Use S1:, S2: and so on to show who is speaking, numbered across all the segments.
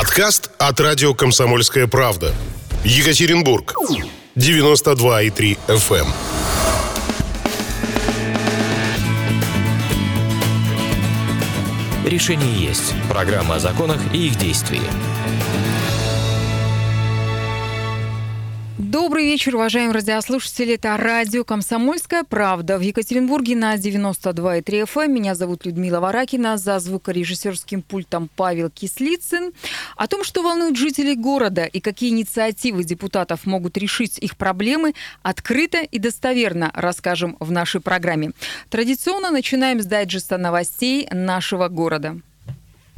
S1: Подкаст от радио «Комсомольская правда». Екатеринбург. 92,3 FM.
S2: эм. Решение есть. Программа о законах и их действии.
S3: Добрый вечер, уважаемые радиослушатели. Это радио «Комсомольская правда» в Екатеринбурге на 92,3 FM. Эм. Меня зовут Людмила Варакина. За звукорежиссерским пультом Павел Кислицын. О том, что волнует жителей города и какие инициативы депутатов могут решить их проблемы, открыто и достоверно расскажем в нашей программе. Традиционно начинаем с дайджеста новостей нашего города.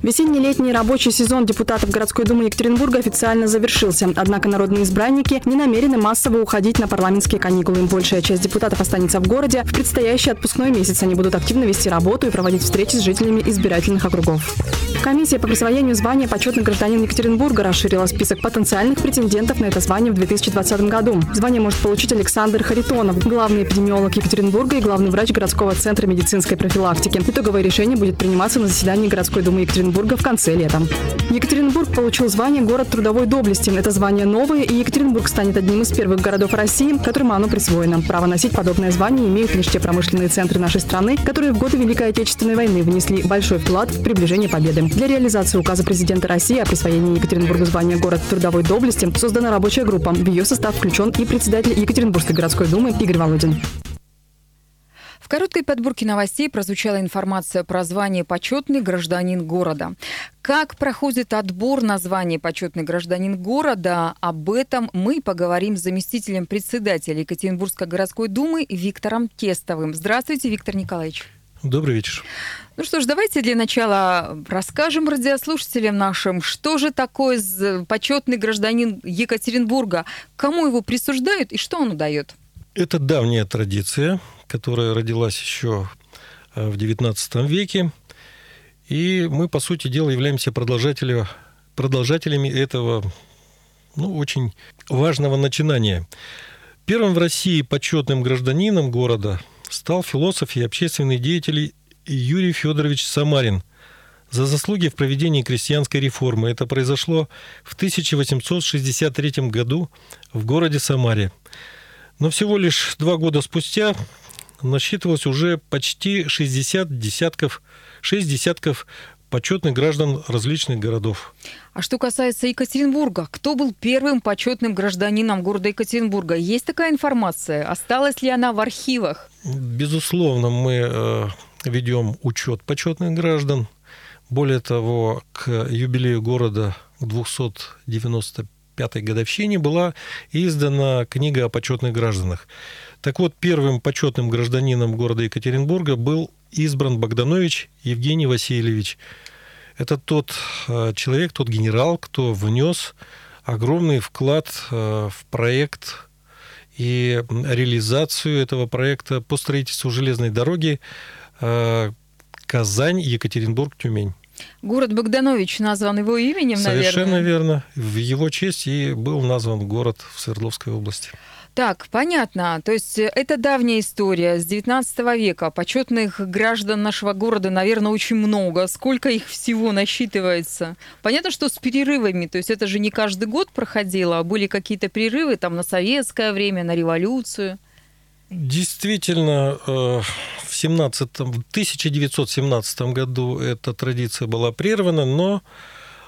S4: Весенне-летний рабочий сезон депутатов городской думы Екатеринбурга официально завершился. Однако народные избранники не намерены массово уходить на парламентские каникулы. Большая часть депутатов останется в городе. В предстоящий отпускной месяц они будут активно вести работу и проводить встречи с жителями избирательных округов. Комиссия по присвоению звания «Почетный гражданин Екатеринбурга» расширила список потенциальных претендентов на это звание в 2020 году. Звание может получить Александр Харитонов, главный эпидемиолог Екатеринбурга и главный врач городского центра медицинской профилактики. Итоговое решение будет приниматься на заседании городской думы Екатеринбурга Екатеринбурга в конце лета. Екатеринбург получил звание «Город трудовой доблести». Это звание новое, и Екатеринбург станет одним из первых городов России, которым оно присвоено. Право носить подобное звание имеют лишь те промышленные центры нашей страны, которые в годы Великой Отечественной войны внесли большой вклад в приближение победы. Для реализации указа президента России о присвоении Екатеринбургу звания «Город трудовой доблести» создана рабочая группа. В ее состав включен и председатель Екатеринбургской городской думы Игорь Володин
S3: короткой подборке новостей прозвучала информация про звание «Почетный гражданин города». Как проходит отбор на звание «Почетный гражданин города», об этом мы поговорим с заместителем председателя Екатеринбургской городской думы Виктором Тестовым. Здравствуйте, Виктор Николаевич.
S5: Добрый вечер.
S3: Ну что ж, давайте для начала расскажем радиослушателям нашим, что же такое почетный гражданин Екатеринбурга, кому его присуждают и что он дает.
S5: Это давняя традиция которая родилась еще э, в XIX веке. И мы, по сути дела, являемся продолжателями, продолжателями этого ну, очень важного начинания. Первым в России почетным гражданином города стал философ и общественный деятель Юрий Федорович Самарин за заслуги в проведении крестьянской реформы. Это произошло в 1863 году в городе Самаре. Но всего лишь два года спустя насчитывалось уже почти 60 десятков, 6 десятков почетных граждан различных городов.
S3: А что касается Екатеринбурга, кто был первым почетным гражданином города Екатеринбурга? Есть такая информация? Осталась ли она в архивах?
S5: Безусловно, мы э, ведем учет почетных граждан. Более того, к юбилею города к 295-й годовщине была издана книга о почетных гражданах. Так вот, первым почетным гражданином города Екатеринбурга был избран Богданович Евгений Васильевич. Это тот э, человек, тот генерал, кто внес огромный вклад э, в проект и реализацию этого проекта по строительству железной дороги э, Казань, Екатеринбург, Тюмень.
S3: Город Богданович назван его именем,
S5: Совершенно
S3: наверное.
S5: верно. В его честь и был назван город в Свердловской области.
S3: Так, понятно. То есть э, это давняя история с 19 века. Почетных граждан нашего города, наверное, очень много. Сколько их всего насчитывается? Понятно, что с перерывами. То есть это же не каждый год проходило, а были какие-то перерывы там на советское время, на революцию.
S5: Действительно, э, в, 17, в 1917 году эта традиция была прервана, но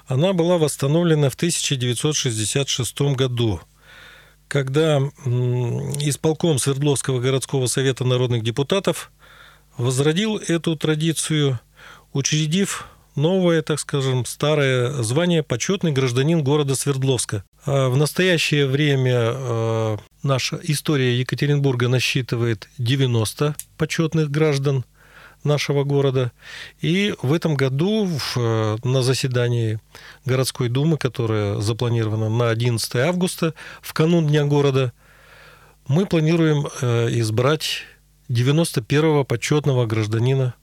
S5: она была восстановлена в 1966 году когда исполком Свердловского городского совета народных депутатов возродил эту традицию, учредив новое, так скажем, старое звание «Почетный гражданин города Свердловска». А в настоящее время э, наша история Екатеринбурга насчитывает 90 почетных граждан – нашего города. И в этом году в, на заседании городской думы, которое запланировано на 11 августа, в канун Дня города, мы планируем э, избрать 91-го почетного гражданина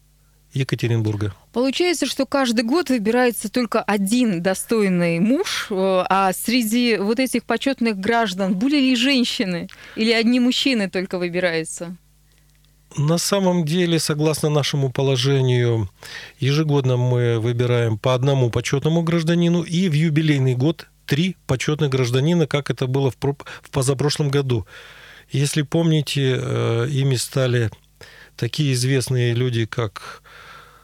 S5: Екатеринбурга.
S3: Получается, что каждый год выбирается только один достойный муж, э, а среди вот этих почетных граждан были ли женщины или одни мужчины только выбираются?
S5: На самом деле, согласно нашему положению, ежегодно мы выбираем по одному почетному гражданину и в юбилейный год три почетных гражданина, как это было в, в позапрошлом году. Если помните, э, ими стали такие известные люди, как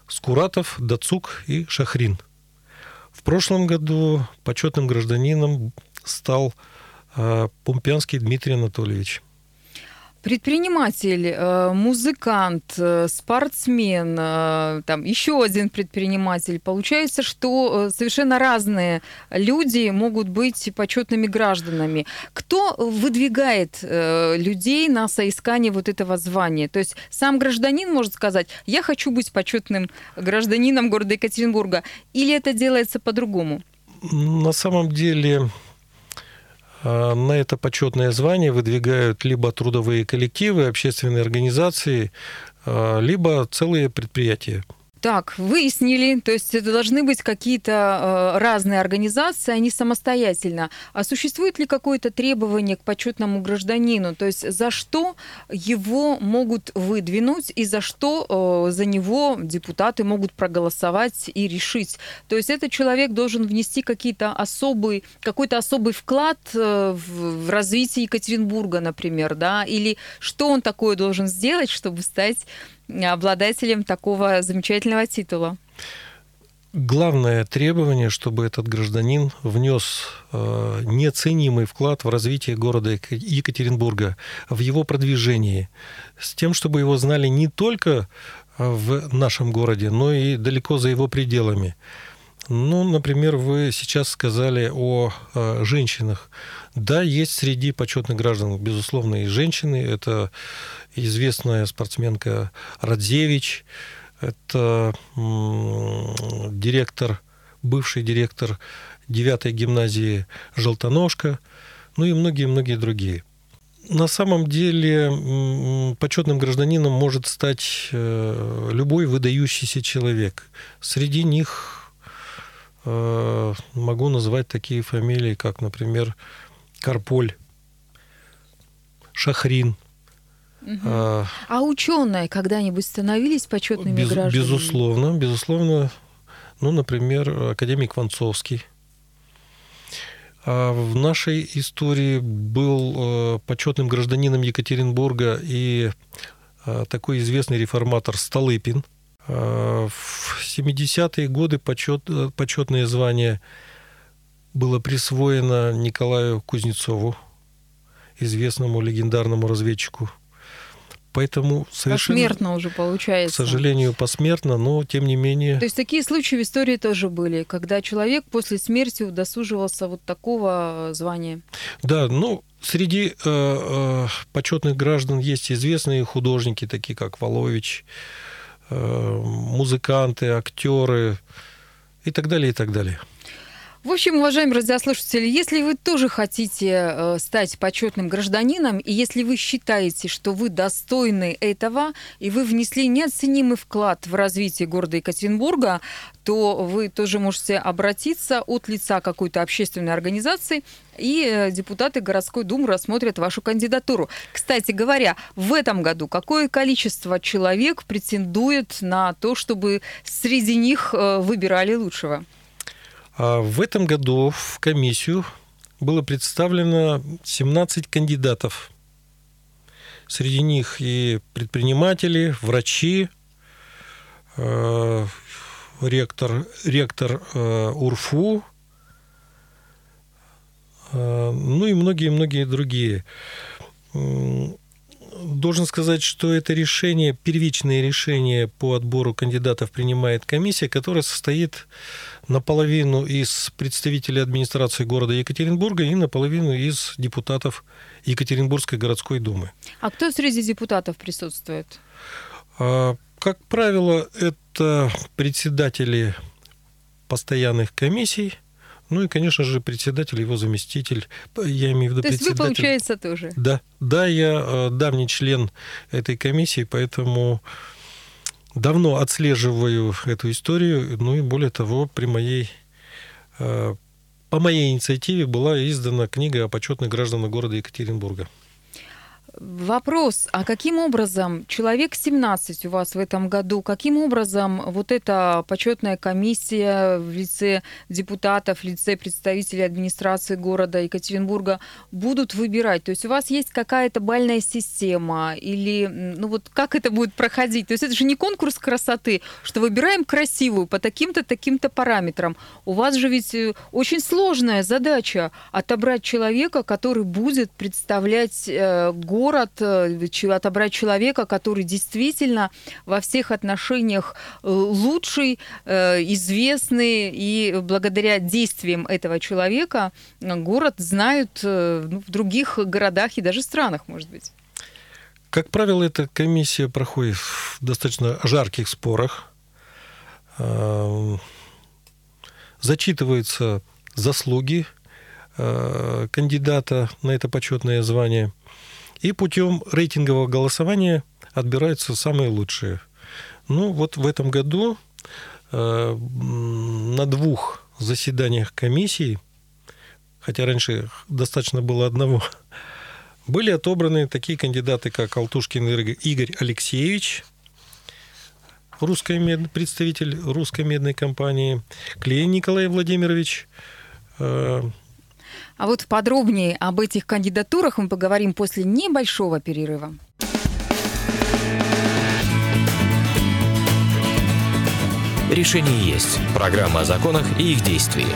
S5: Скуратов, Дацук и Шахрин. В прошлом году почетным гражданином стал э, Пумпянский Дмитрий Анатольевич.
S3: Предприниматель, э, музыкант, э, спортсмен, э, там еще один предприниматель. Получается, что совершенно разные люди могут быть почетными гражданами. Кто выдвигает людей на соискание вот этого звания? То есть сам гражданин может сказать, я хочу быть почетным гражданином города Екатеринбурга, или это делается по-другому?
S5: На самом деле на это почетное звание выдвигают либо трудовые коллективы, общественные организации, а, либо целые предприятия.
S3: Так, выяснили, то есть это должны быть какие-то э, разные организации, они самостоятельно. А существует ли какое-то требование к почетному гражданину? То есть за что его могут выдвинуть и за что э, за него депутаты могут проголосовать и решить? То есть этот человек должен внести какие-то особый, какой-то особый вклад э, в, в развитие Екатеринбурга, например, да? Или что он такое должен сделать, чтобы стать обладателем такого замечательного титула?
S5: Главное требование, чтобы этот гражданин внес э, неоценимый вклад в развитие города Екатеринбурга, в его продвижении, с тем, чтобы его знали не только в нашем городе, но и далеко за его пределами. Ну, например, вы сейчас сказали о э, женщинах. Да, есть среди почетных граждан, безусловно, и женщины. Это известная спортсменка Радзевич, это директор, бывший директор 9 гимназии Желтоножка, ну и многие-многие другие. На самом деле почетным гражданином может стать э, любой выдающийся человек. Среди них э, могу назвать такие фамилии, как, например, Карполь, Шахрин –
S3: Угу. А, а ученые когда-нибудь становились почетными
S5: без,
S3: гражданами?
S5: Безусловно, безусловно. Ну, например, академик Ванцовский. А в нашей истории был э, почетным гражданином Екатеринбурга и э, такой известный реформатор Столыпин. А в 70-е годы почет, э, почетное звание было присвоено Николаю Кузнецову, известному легендарному разведчику Поэтому
S3: совершенно... Посмертно уже получается.
S5: К сожалению, посмертно, но тем не менее...
S3: То есть такие случаи в истории тоже были, когда человек после смерти удосуживался вот такого звания?
S5: Да, ну, среди э, э, почетных граждан есть известные художники, такие как Волович, э, музыканты, актеры и так далее, и так далее.
S3: В общем, уважаемые радиослушатели, если вы тоже хотите э, стать почетным гражданином, и если вы считаете, что вы достойны этого, и вы внесли неоценимый вклад в развитие города Екатеринбурга, то вы тоже можете обратиться от лица какой-то общественной организации, и э, депутаты городской думы рассмотрят вашу кандидатуру. Кстати говоря, в этом году какое количество человек претендует на то, чтобы среди них э, выбирали лучшего?
S5: А в этом году в комиссию было представлено 17 кандидатов. Среди них и предприниматели, врачи, э, ректор, ректор э, УРФУ, э, ну и многие-многие другие должен сказать, что это решение, первичное решение по отбору кандидатов принимает комиссия, которая состоит наполовину из представителей администрации города Екатеринбурга и наполовину из депутатов Екатеринбургской городской думы.
S3: А кто среди депутатов присутствует?
S5: А, как правило, это председатели постоянных комиссий – ну и, конечно же, председатель, его заместитель. Я имею в виду
S3: То есть вы, получается, тоже?
S5: Да, да, я э, давний член этой комиссии, поэтому давно отслеживаю эту историю. Ну и более того, при моей э, по моей инициативе была издана книга о почетных гражданах города Екатеринбурга.
S3: Вопрос, а каким образом человек 17 у вас в этом году, каким образом вот эта почетная комиссия в лице депутатов, в лице представителей администрации города Екатеринбурга будут выбирать? То есть у вас есть какая-то бальная система или, ну вот как это будет проходить? То есть это же не конкурс красоты, что выбираем красивую по таким-то, таким-то параметрам. У вас же ведь э, очень сложная задача отобрать человека, который будет представлять э, город город, э, отобрать человека, который действительно во всех отношениях э, лучший, э, известный, и благодаря действиям этого человека город знают ну, в других городах и даже странах, может быть.
S5: Как правило, эта комиссия проходит в достаточно жарких спорах. Зачитываются заслуги кандидата на это почетное звание. И путем рейтингового голосования отбираются самые лучшие. Ну, вот в этом году э, на двух заседаниях комиссии, хотя раньше достаточно было одного, были отобраны такие кандидаты, как Алтушкин Игорь Алексеевич, русская мед, представитель русской медной компании, Клейн Николай Владимирович, э,
S3: а вот подробнее об этих кандидатурах мы поговорим после небольшого перерыва.
S2: Решение есть. Программа о законах и их действии.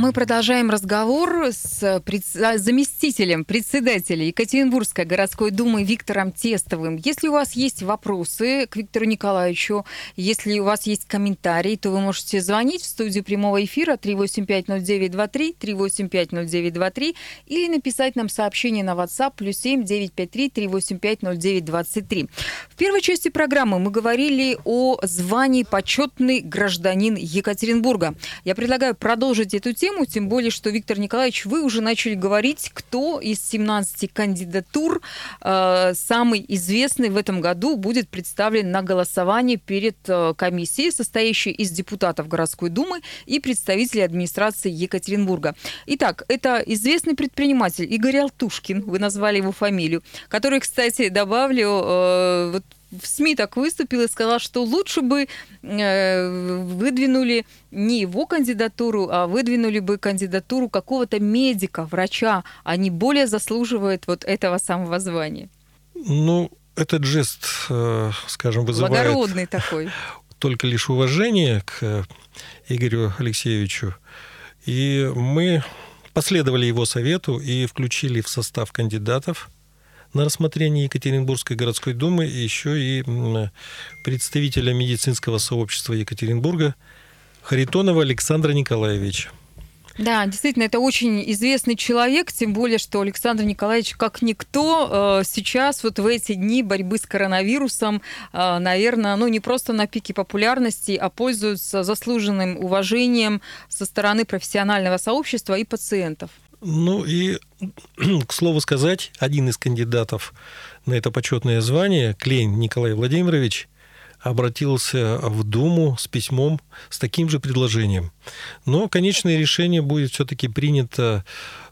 S3: Мы продолжаем разговор с пред... заместителем председателя Екатеринбургской городской думы Виктором Тестовым. Если у вас есть вопросы к Виктору Николаевичу, если у вас есть комментарии, то вы можете звонить в студию прямого эфира 3850923, 3850923 или написать нам сообщение на WhatsApp плюс 7 953 3850923. В первой части программы мы говорили о звании почетный гражданин Екатеринбурга. Я предлагаю продолжить эту тему тему, тем более, что, Виктор Николаевич, вы уже начали говорить, кто из 17 кандидатур э, самый известный в этом году будет представлен на голосование перед э, комиссией, состоящей из депутатов городской думы и представителей администрации Екатеринбурга. Итак, это известный предприниматель Игорь Алтушкин, вы назвали его фамилию, который, кстати, добавлю, э, вот в СМИ так выступил и сказал, что лучше бы э, выдвинули не его кандидатуру, а выдвинули бы кандидатуру какого-то медика, врача. Они более заслуживают вот этого самого звания.
S5: Ну, этот жест, э, скажем, вызывает...
S3: Благородный такой.
S5: Только лишь уважение к Игорю Алексеевичу. И мы последовали его совету и включили в состав кандидатов – на рассмотрение Екатеринбургской городской думы еще и представителя медицинского сообщества Екатеринбурга Харитонова Александра Николаевича.
S3: Да, действительно, это очень известный человек, тем более, что Александр Николаевич, как никто, э, сейчас вот в эти дни борьбы с коронавирусом, э, наверное, ну не просто на пике популярности, а пользуется заслуженным уважением со стороны профессионального сообщества и пациентов.
S5: Ну и, к слову сказать, один из кандидатов на это почетное звание, Клейн Николай Владимирович, обратился в Думу с письмом с таким же предложением. Но конечное решение будет все-таки принято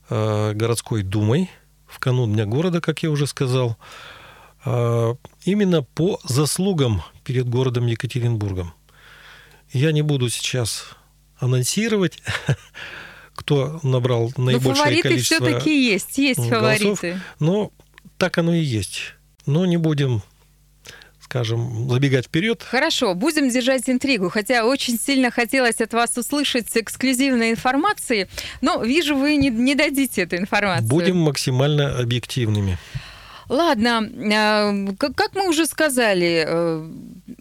S5: э, городской думой в канун Дня города, как я уже сказал, э, именно по заслугам перед городом Екатеринбургом. Я не буду сейчас анонсировать кто набрал наибольшее но фавориты количество
S3: все-таки есть, есть голосов. фавориты.
S5: Но так оно и есть. Но не будем скажем, забегать вперед.
S3: Хорошо, будем держать интригу, хотя очень сильно хотелось от вас услышать эксклюзивной информации, но вижу, вы не, не дадите эту информацию.
S5: Будем максимально объективными.
S3: Ладно, э, как мы уже сказали, э,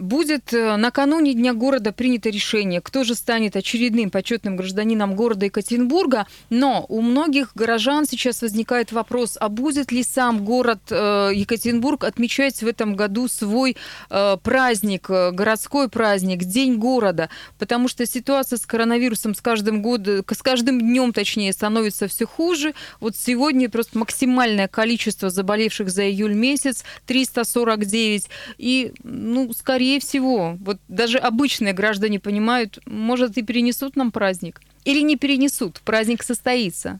S3: будет э, накануне Дня города принято решение, кто же станет очередным почетным гражданином города Екатеринбурга, но у многих горожан сейчас возникает вопрос, а будет ли сам город Екатеринбург отмечать в этом году свой праздник, городской праздник, День города, потому что ситуация с коронавирусом с каждым годом, с каждым днем, точнее, становится все хуже. Вот сегодня просто максимальное количество заболевших за июль месяц 349. И, ну, скорее всего, вот даже обычные граждане понимают, может, и перенесут нам праздник. Или не перенесут, праздник состоится.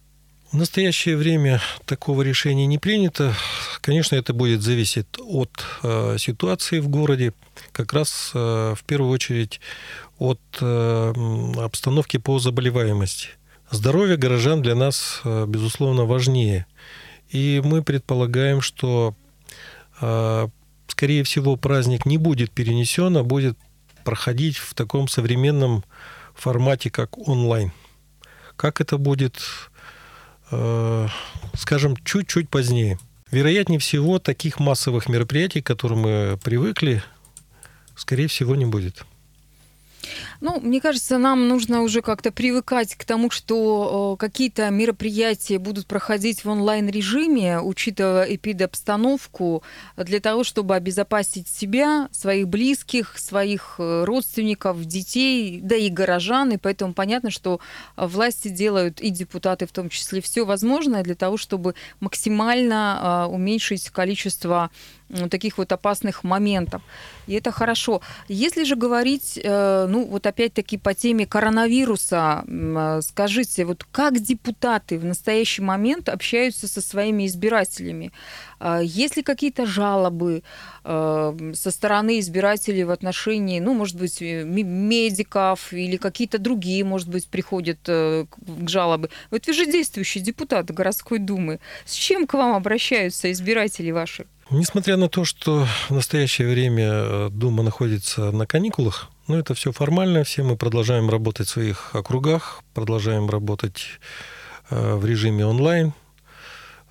S5: В настоящее время такого решения не принято. Конечно, это будет зависеть от э, ситуации в городе, как раз э, в первую очередь от э, обстановки по заболеваемости. Здоровье горожан для нас, э, безусловно, важнее. И мы предполагаем, что, э, скорее всего, праздник не будет перенесен, а будет проходить в таком современном формате, как онлайн. Как это будет, э, скажем, чуть-чуть позднее. Вероятнее всего, таких массовых мероприятий, к которым мы привыкли, скорее всего, не будет.
S3: Ну, мне кажется, нам нужно уже как-то привыкать к тому, что какие-то мероприятия будут проходить в онлайн-режиме, учитывая эпидобстановку, для того, чтобы обезопасить себя, своих близких, своих э, родственников, детей, да и горожан. И поэтому понятно, что власти делают, и депутаты в том числе, все возможное для того, чтобы максимально уменьшить количество таких вот опасных моментов. И это хорошо. Если же говорить, э, ну вот опять-таки по теме коронавируса, э, скажите, вот как депутаты в настоящий момент общаются со своими избирателями? А есть ли какие-то жалобы э, со стороны избирателей в отношении, ну, может быть, медиков или какие-то другие, может быть, приходят к жалобы? Вот вы же действующий депутат городской думы. С чем к вам обращаются избиратели ваши?
S5: Несмотря на то, что в настоящее время э, Дума находится на каникулах, но ну, это все формально, все мы продолжаем работать в своих округах, продолжаем работать э, в режиме онлайн,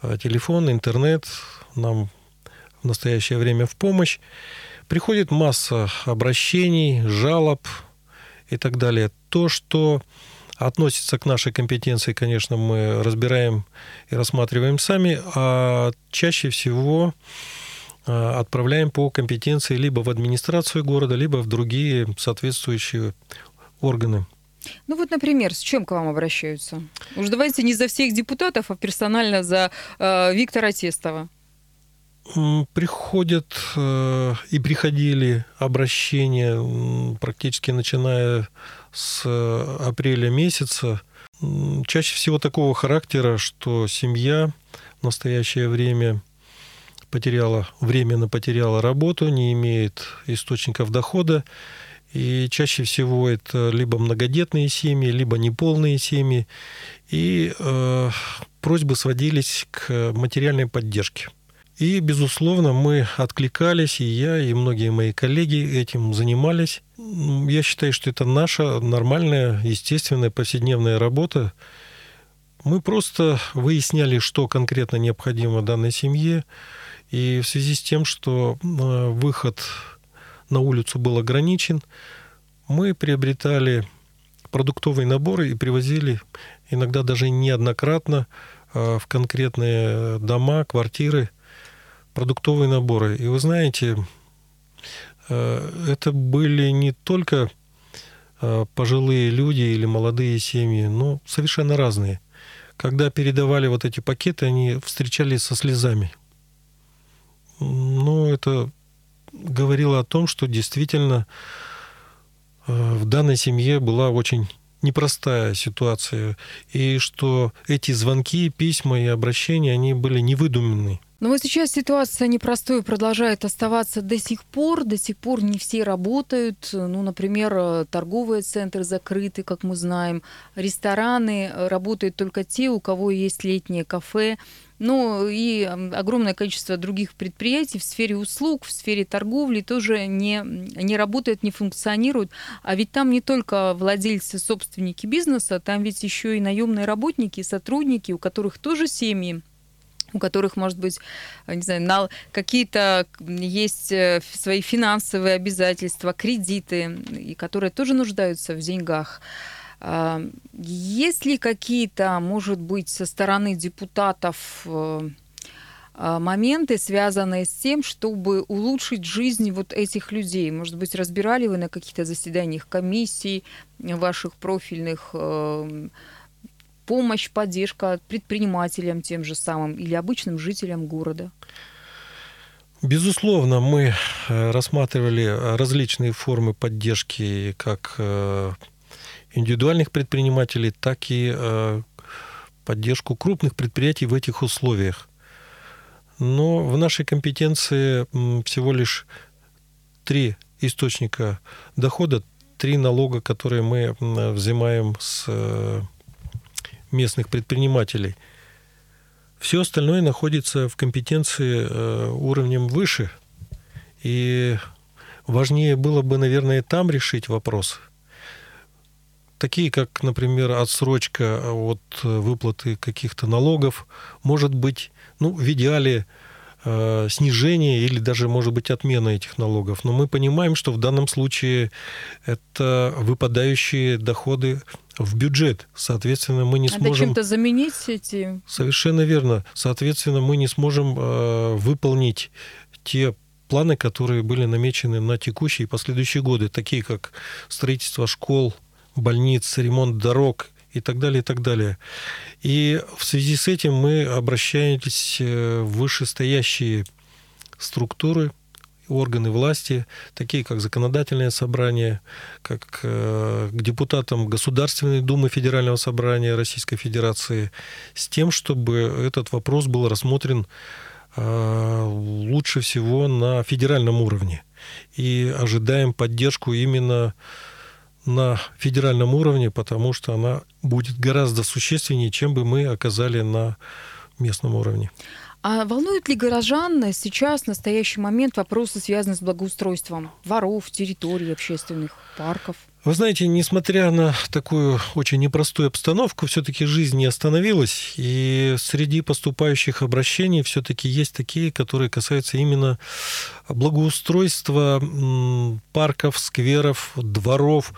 S5: э, телефон, интернет нам в настоящее время в помощь. Приходит масса обращений, жалоб и так далее. То, что относится к нашей компетенции, конечно, мы разбираем и рассматриваем сами, а чаще всего а, отправляем по компетенции либо в администрацию города, либо в другие соответствующие органы.
S3: Ну вот, например, с чем к вам обращаются? Уж давайте не за всех депутатов, а персонально за э, Виктора Тестова.
S5: Приходят э, и приходили обращения практически начиная с э, апреля месяца. Чаще всего такого характера, что семья в настоящее время потеряла, временно потеряла работу, не имеет источников дохода. И чаще всего это либо многодетные семьи, либо неполные семьи. И э, просьбы сводились к материальной поддержке. И, безусловно, мы откликались, и я, и многие мои коллеги этим занимались. Я считаю, что это наша нормальная, естественная повседневная работа. Мы просто выясняли, что конкретно необходимо данной семье. И в связи с тем, что э, выход на улицу был ограничен, мы приобретали продуктовые наборы и привозили иногда даже неоднократно э, в конкретные дома, квартиры продуктовые наборы. И вы знаете, э, это были не только э, пожилые люди или молодые семьи, но совершенно разные. Когда передавали вот эти пакеты, они встречались со слезами. Ну, это говорило о том, что действительно э, в данной семье была очень непростая ситуация, и что эти звонки, письма и обращения, они были невыдуманные.
S3: Но вот сейчас ситуация непростой продолжает оставаться до сих пор. До сих пор не все работают. Ну, например, торговые центры закрыты, как мы знаем. Рестораны э, работают только те, у кого есть летнее кафе. Ну и огромное количество других предприятий в сфере услуг, в сфере торговли тоже не, не работает, не функционирует. А ведь там не только владельцы, собственники бизнеса, там ведь еще и наемные работники, сотрудники, у которых тоже семьи у которых, может быть, не знаю, какие-то есть э, свои финансовые обязательства, кредиты, и которые тоже нуждаются в деньгах. А, есть ли какие-то, может быть, со стороны депутатов э, а, моменты, связанные с тем, чтобы улучшить жизнь вот этих людей? Может быть, разбирали вы на каких-то заседаниях комиссий ваших профильных э, помощь, поддержка предпринимателям тем же самым или обычным жителям города?
S5: Безусловно, мы э, рассматривали различные формы поддержки как э, индивидуальных предпринимателей, так и э, поддержку крупных предприятий в этих условиях. Но в нашей компетенции всего лишь три источника дохода, три налога, которые мы взимаем с э, местных предпринимателей. Все остальное находится в компетенции э, уровнем выше. И важнее было бы, наверное, там решить вопрос. Такие, как, например, отсрочка от выплаты каких-то налогов, может быть, ну, в идеале снижение или даже, может быть, отмена этих налогов. Но мы понимаем, что в данном случае это выпадающие доходы в бюджет. Соответственно, мы не
S3: Надо
S5: сможем...
S3: чем-то заменить эти...
S5: Совершенно верно. Соответственно, мы не сможем э, выполнить те планы, которые были намечены на текущие и последующие годы, такие как строительство школ, больниц, ремонт дорог и так далее, и так далее. И в связи с этим мы обращаемся в вышестоящие структуры, органы власти, такие как законодательное собрание, как э, к депутатам Государственной Думы Федерального собрания Российской Федерации, с тем, чтобы этот вопрос был рассмотрен э, лучше всего на федеральном уровне. И ожидаем поддержку именно на федеральном уровне, потому что она будет гораздо существеннее, чем бы мы оказали на местном уровне.
S3: А волнует ли горожан сейчас, в настоящий момент, вопросы, связанные с благоустройством дворов, территорий, общественных парков?
S5: Вы знаете, несмотря на такую очень непростую обстановку, все-таки жизнь не остановилась, и среди поступающих обращений все-таки есть такие, которые касаются именно благоустройства парков, скверов, дворов.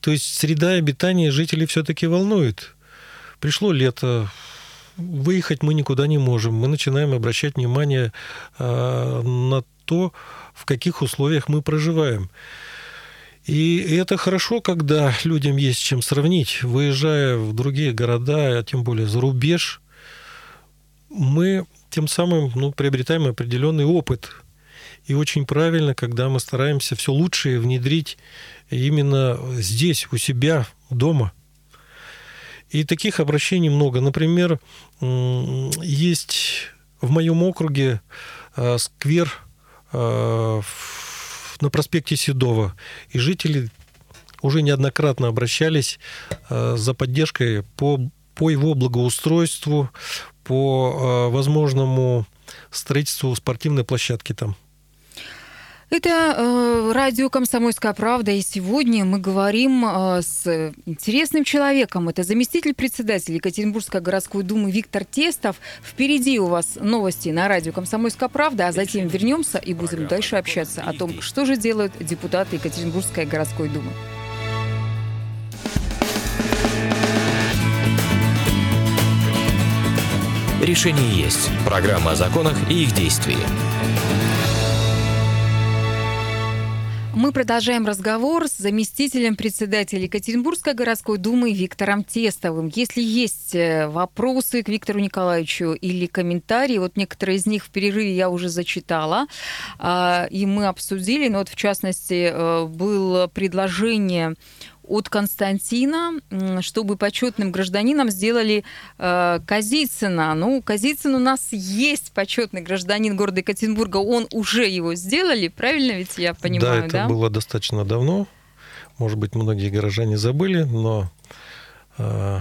S5: То есть среда обитания жителей все-таки волнует. Пришло лето, выехать мы никуда не можем. Мы начинаем обращать внимание а, на то, в каких условиях мы проживаем. И это хорошо, когда людям есть чем сравнить. Выезжая в другие города, а тем более за рубеж, мы тем самым ну, приобретаем определенный опыт. И очень правильно, когда мы стараемся все лучшее внедрить именно здесь, у себя, дома. И таких обращений много. Например, есть в моем округе а, сквер а, в на проспекте Седова. И жители уже неоднократно обращались э, за поддержкой по, по его благоустройству, по э, возможному строительству спортивной площадки там.
S3: Это э, радио «Комсомольская правда», и сегодня мы говорим э, с интересным человеком. Это заместитель председателя Екатеринбургской городской думы Виктор Тестов. Впереди у вас новости на радио «Комсомольская правда», а затем вернемся и будем дальше общаться о том, что же делают депутаты Екатеринбургской городской думы.
S2: Решение есть. Программа о законах и их действии.
S3: Мы продолжаем разговор с заместителем председателя Екатеринбургской городской думы Виктором Тестовым. Если есть э, вопросы к Виктору Николаевичу или комментарии, вот некоторые из них в перерыве я уже зачитала, а, и мы обсудили, но вот в частности э, было предложение от Константина, чтобы почетным гражданином сделали э, Казицына. Ну, Казицын у нас есть почетный гражданин города Екатеринбурга, он уже его сделали, правильно ведь я понимаю,
S5: да? это да? было достаточно давно. Может быть, многие горожане забыли, но э,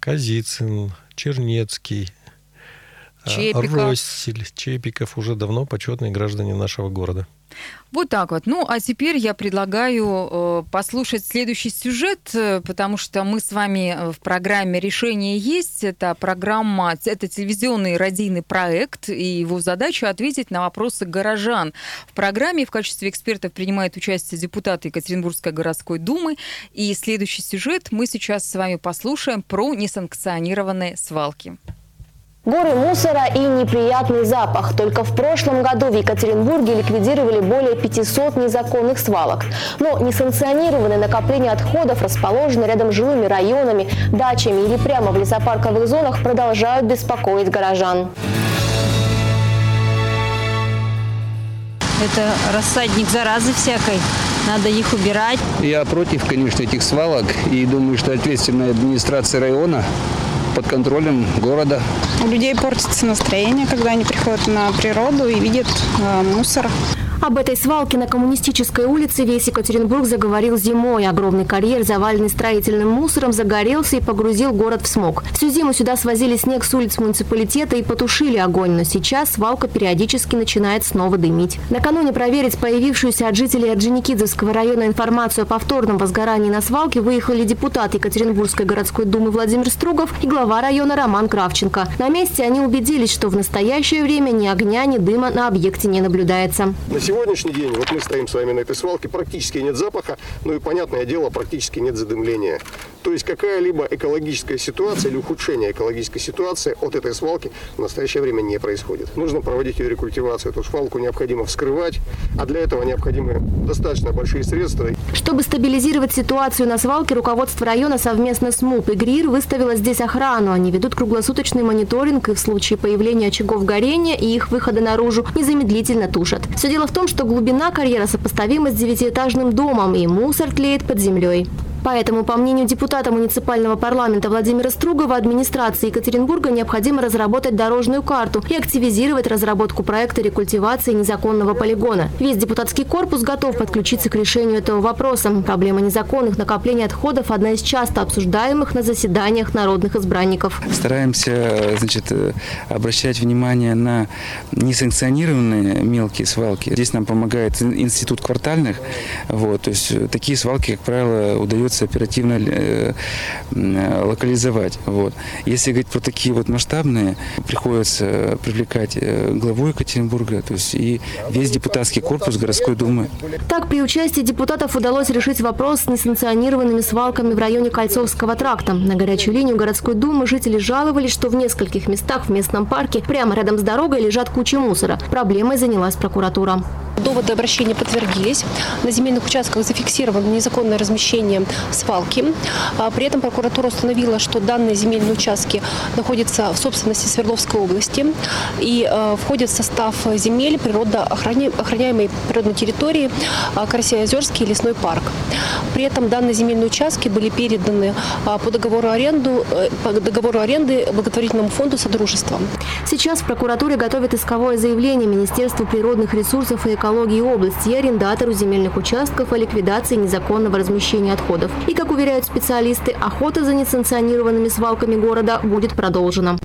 S5: Казицын, Чернецкий, Чепиков. Россель, Чепиков уже давно почетные граждане нашего города.
S3: Вот так вот. Ну, а теперь я предлагаю э, послушать следующий сюжет, э, потому что мы с вами э, в программе «Решение есть». Это программа, это телевизионный радийный проект, и его задача ответить на вопросы горожан. В программе в качестве экспертов принимают участие депутаты Екатеринбургской городской думы. И следующий сюжет мы сейчас с вами послушаем про несанкционированные свалки.
S6: Горы мусора и неприятный запах. Только в прошлом году в Екатеринбурге ликвидировали более 500 незаконных свалок. Но несанкционированные накопления отходов, расположенные рядом с жилыми районами, дачами или прямо в лесопарковых зонах, продолжают беспокоить горожан.
S7: Это рассадник заразы всякой. Надо их убирать.
S8: Я против, конечно, этих свалок. И думаю, что ответственная администрация района под контролем города.
S9: У людей портится настроение, когда они приходят на природу и видят э, мусор.
S6: Об этой свалке на Коммунистической улице весь Екатеринбург заговорил зимой. Огромный карьер, заваленный строительным мусором, загорелся и погрузил город в смог. Всю зиму сюда свозили снег с улиц муниципалитета и потушили огонь, но сейчас свалка периодически начинает снова дымить. Накануне проверить появившуюся от жителей Орджоникидзевского района информацию о повторном возгорании на свалке выехали депутат Екатеринбургской городской думы Владимир Стругов и глава района Роман Кравченко. На месте они убедились, что в настоящее время ни огня, ни дыма на объекте не наблюдается
S10: сегодняшний день, вот мы стоим с вами на этой свалке, практически нет запаха, ну и, понятное дело, практически нет задымления. То есть какая-либо экологическая ситуация или ухудшение экологической ситуации от этой свалки в настоящее время не происходит. Нужно проводить ее рекультивацию. Эту свалку необходимо вскрывать, а для этого необходимы достаточно большие средства.
S6: Чтобы стабилизировать ситуацию на свалке, руководство района совместно с МУП и ГРИР выставило здесь охрану. Они ведут круглосуточный мониторинг и в случае появления очагов горения и их выхода наружу незамедлительно тушат. Все дело в том, что глубина карьера сопоставима с девятиэтажным домом, и мусор тлеет под землей. Поэтому, по мнению депутата муниципального парламента Владимира Стругова, администрации Екатеринбурга необходимо разработать дорожную карту и активизировать разработку проекта рекультивации незаконного полигона. Весь депутатский корпус готов подключиться к решению этого вопроса. Проблема незаконных накоплений отходов – одна из часто обсуждаемых на заседаниях народных избранников.
S8: Стараемся значит, обращать внимание на несанкционированные мелкие свалки. Здесь нам помогает институт квартальных. Вот, то есть такие свалки, как правило, удается удается оперативно э, э, локализовать. Вот. Если говорить про такие вот масштабные, приходится привлекать э, главу Екатеринбурга, то есть и весь депутатский корпус городской думы.
S6: Так, при участии депутатов удалось решить вопрос с несанкционированными свалками в районе Кольцовского тракта. На горячую линию городской думы жители жаловались, что в нескольких местах в местном парке прямо рядом с дорогой лежат кучи мусора. Проблемой занялась прокуратура.
S11: Доводы обращения подтвердились. На земельных участках зафиксировано незаконное размещение свалки. А, при этом прокуратура установила, что данные земельные участки находятся в собственности Свердловской области и а, входят в состав земель природоохраняемой природной территории а, Карасеозерский лесной парк. При этом данные земельные участки были переданы по договору, аренду, э, по договору аренды благотворительному фонду Содружества.
S6: Сейчас в прокуратуре готовят исковое заявление Министерству природных ресурсов и экологии области и арендатору земельных участков о ликвидации незаконного размещения отходов. И, как уверяют специалисты, охота за несанкционированными свалками города будет продолжена.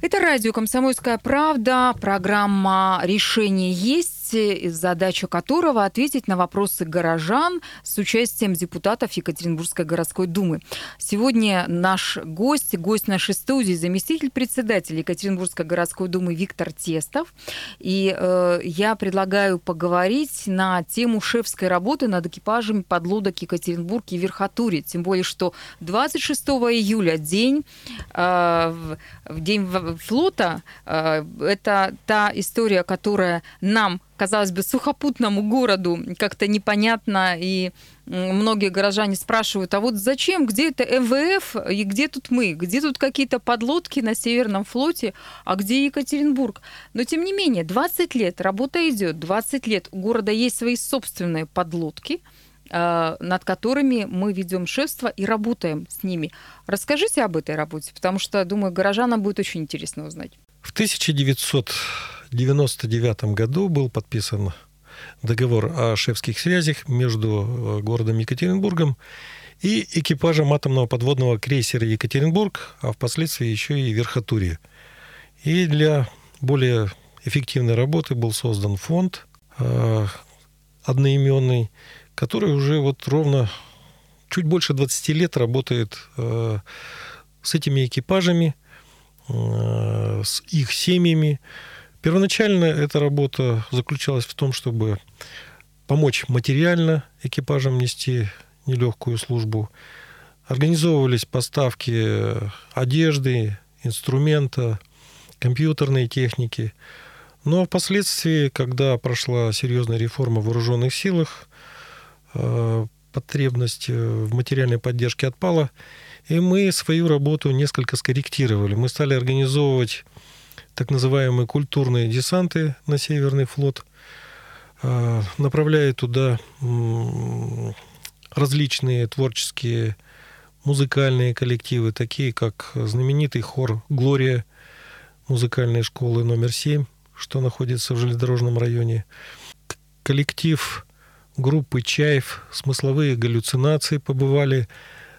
S3: Это радио «Комсомольская правда», программа «Решение есть» задача которого ответить на вопросы горожан с участием депутатов Екатеринбургской городской думы. Сегодня наш гость, гость нашей студии, заместитель председателя Екатеринбургской городской думы Виктор Тестов. И э, я предлагаю поговорить на тему шефской работы над экипажами подлодок Екатеринбург и Верхотуре. Тем более, что 26 июля, день, э, день флота, э, это та история, которая нам казалось бы, сухопутному городу как-то непонятно, и многие горожане спрашивают, а вот зачем, где это МВФ и где тут мы, где тут какие-то подлодки на Северном флоте, а где Екатеринбург? Но тем не менее, 20 лет работа идет, 20 лет у города есть свои собственные подлодки, а, над которыми мы ведем шефство и работаем с ними. Расскажите об этой работе, потому что, думаю, горожанам будет очень интересно узнать.
S5: В 1900 1999 году был подписан договор о шефских связях между э, городом Екатеринбургом и экипажем атомного подводного крейсера «Екатеринбург», а впоследствии еще и «Верхотурье». И для более эффективной работы был создан фонд э, одноименный, который уже вот ровно чуть больше 20 лет работает э, с этими экипажами, э, с их семьями, Первоначально эта работа заключалась в том, чтобы помочь материально экипажам нести нелегкую службу. Организовывались поставки одежды, инструмента, компьютерной техники. Но впоследствии, когда прошла серьезная реформа в вооруженных силах, э, потребность в материальной поддержке отпала, и мы свою работу несколько скорректировали. Мы стали организовывать так называемые культурные десанты на Северный флот, а, направляя туда различные творческие музыкальные коллективы, такие как знаменитый хор «Глория» музыкальной школы номер 7, что находится в железнодорожном районе, коллектив группы «Чаев», смысловые галлюцинации побывали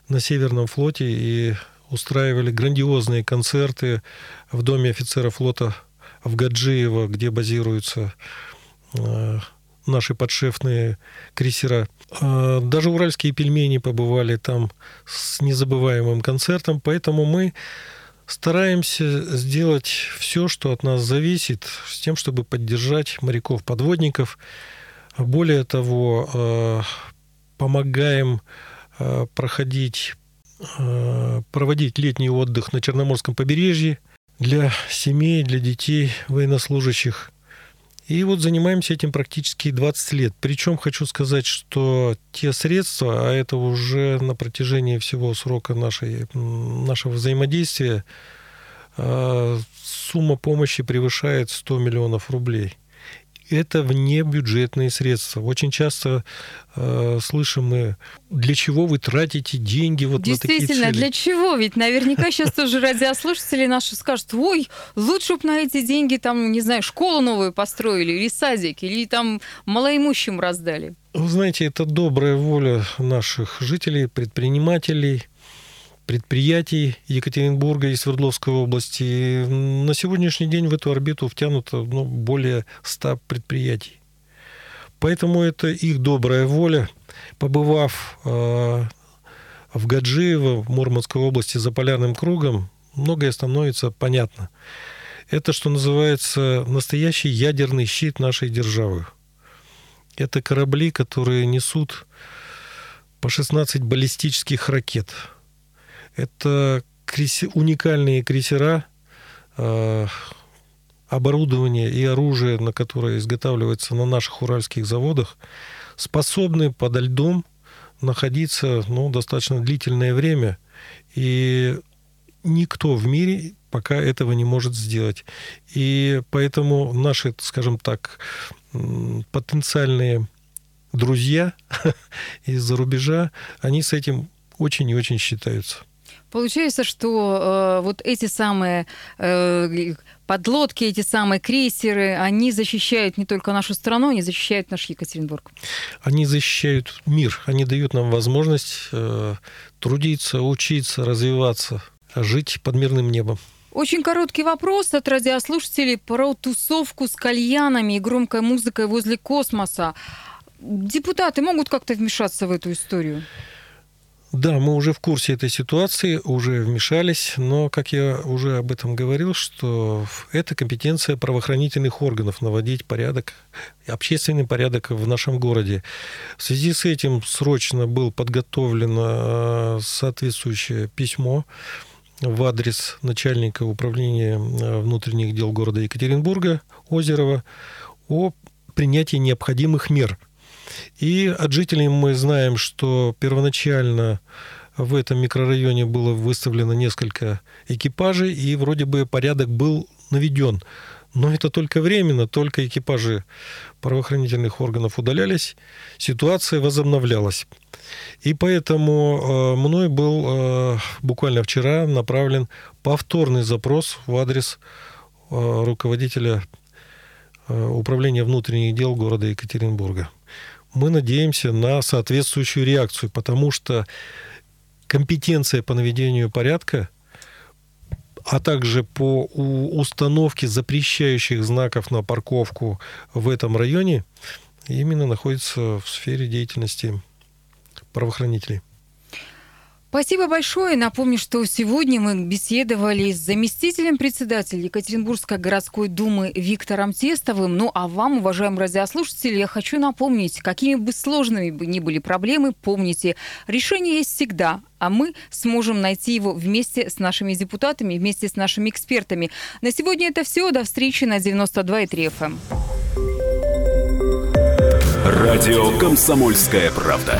S5: на Северном флоте и устраивали грандиозные концерты в доме офицера флота в Гаджиево, где базируются э, наши подшефные крейсера. Э, даже уральские пельмени побывали там с незабываемым концертом, поэтому мы стараемся сделать все, что от нас зависит, с тем, чтобы поддержать моряков-подводников. Более того, э, помогаем проходить проводить летний отдых на Черноморском побережье для семей, для детей военнослужащих. И вот занимаемся этим практически 20 лет. Причем хочу сказать, что те средства, а это уже на протяжении всего срока нашей, нашего взаимодействия, э, сумма помощи превышает 100 миллионов рублей это внебюджетные средства. Очень часто э, слышим мы, для чего вы тратите деньги вот на такие цели.
S3: Действительно, для чего? Ведь наверняка сейчас тоже радиослушатели наши скажут, ой, лучше бы на эти деньги там, не знаю, школу новую построили, или садик, или там малоимущим раздали.
S5: Вы знаете, это добрая воля наших жителей, предпринимателей – предприятий Екатеринбурга и Свердловской области. На сегодняшний день в эту орбиту втянуто ну, более 100 предприятий. Поэтому это их добрая воля. Побывав э, в Гаджиево, в Мурманской области, за полярным кругом, многое становится понятно. Это, что называется, настоящий ядерный щит нашей державы. Это корабли, которые несут по 16 баллистических ракет – это уникальные крейсера, э, оборудование и оружие, на которое изготавливается на наших уральских заводах, способны подо льдом находиться ну, достаточно длительное время. И никто в мире пока этого не может сделать. И поэтому наши, скажем так, потенциальные друзья из-за рубежа, они с этим очень и очень считаются.
S3: Получается, что э, вот эти самые э, подлодки, эти самые крейсеры, они защищают не только нашу страну, они защищают наш Екатеринбург.
S5: Они защищают мир, они дают нам возможность э, трудиться, учиться, развиваться, жить под мирным небом.
S3: Очень короткий вопрос от радиослушателей про тусовку с кальянами и громкой музыкой возле космоса. Депутаты могут как-то вмешаться в эту историю?
S5: Да, мы уже в курсе этой ситуации, уже вмешались, но, как я уже об этом говорил, что это компетенция правоохранительных органов наводить порядок, общественный порядок в нашем городе. В связи с этим срочно было подготовлено э, соответствующее письмо в адрес начальника управления э, внутренних дел города Екатеринбурга Озерова о принятии необходимых мер – и от жителей мы знаем, что первоначально в этом микрорайоне было выставлено несколько экипажей, и вроде бы порядок был наведен. Но это только временно, только экипажи правоохранительных органов удалялись, ситуация возобновлялась. И поэтому э, мной был э, буквально вчера направлен повторный запрос в адрес э, руководителя управления внутренних дел города Екатеринбурга мы надеемся на соответствующую реакцию, потому что компетенция по наведению порядка, а также по установке запрещающих знаков на парковку в этом районе, именно находится в сфере деятельности правоохранителей.
S3: Спасибо большое. Напомню, что сегодня мы беседовали с заместителем председателя Екатеринбургской городской думы Виктором Тестовым. Ну а вам, уважаемые радиослушатели, я хочу напомнить, какими бы сложными бы ни были проблемы, помните, решение есть всегда, а мы сможем найти его вместе с нашими депутатами, вместе с нашими экспертами. На сегодня это все. До встречи на 92,3 FM.
S12: Эм. Радио «Комсомольская правда».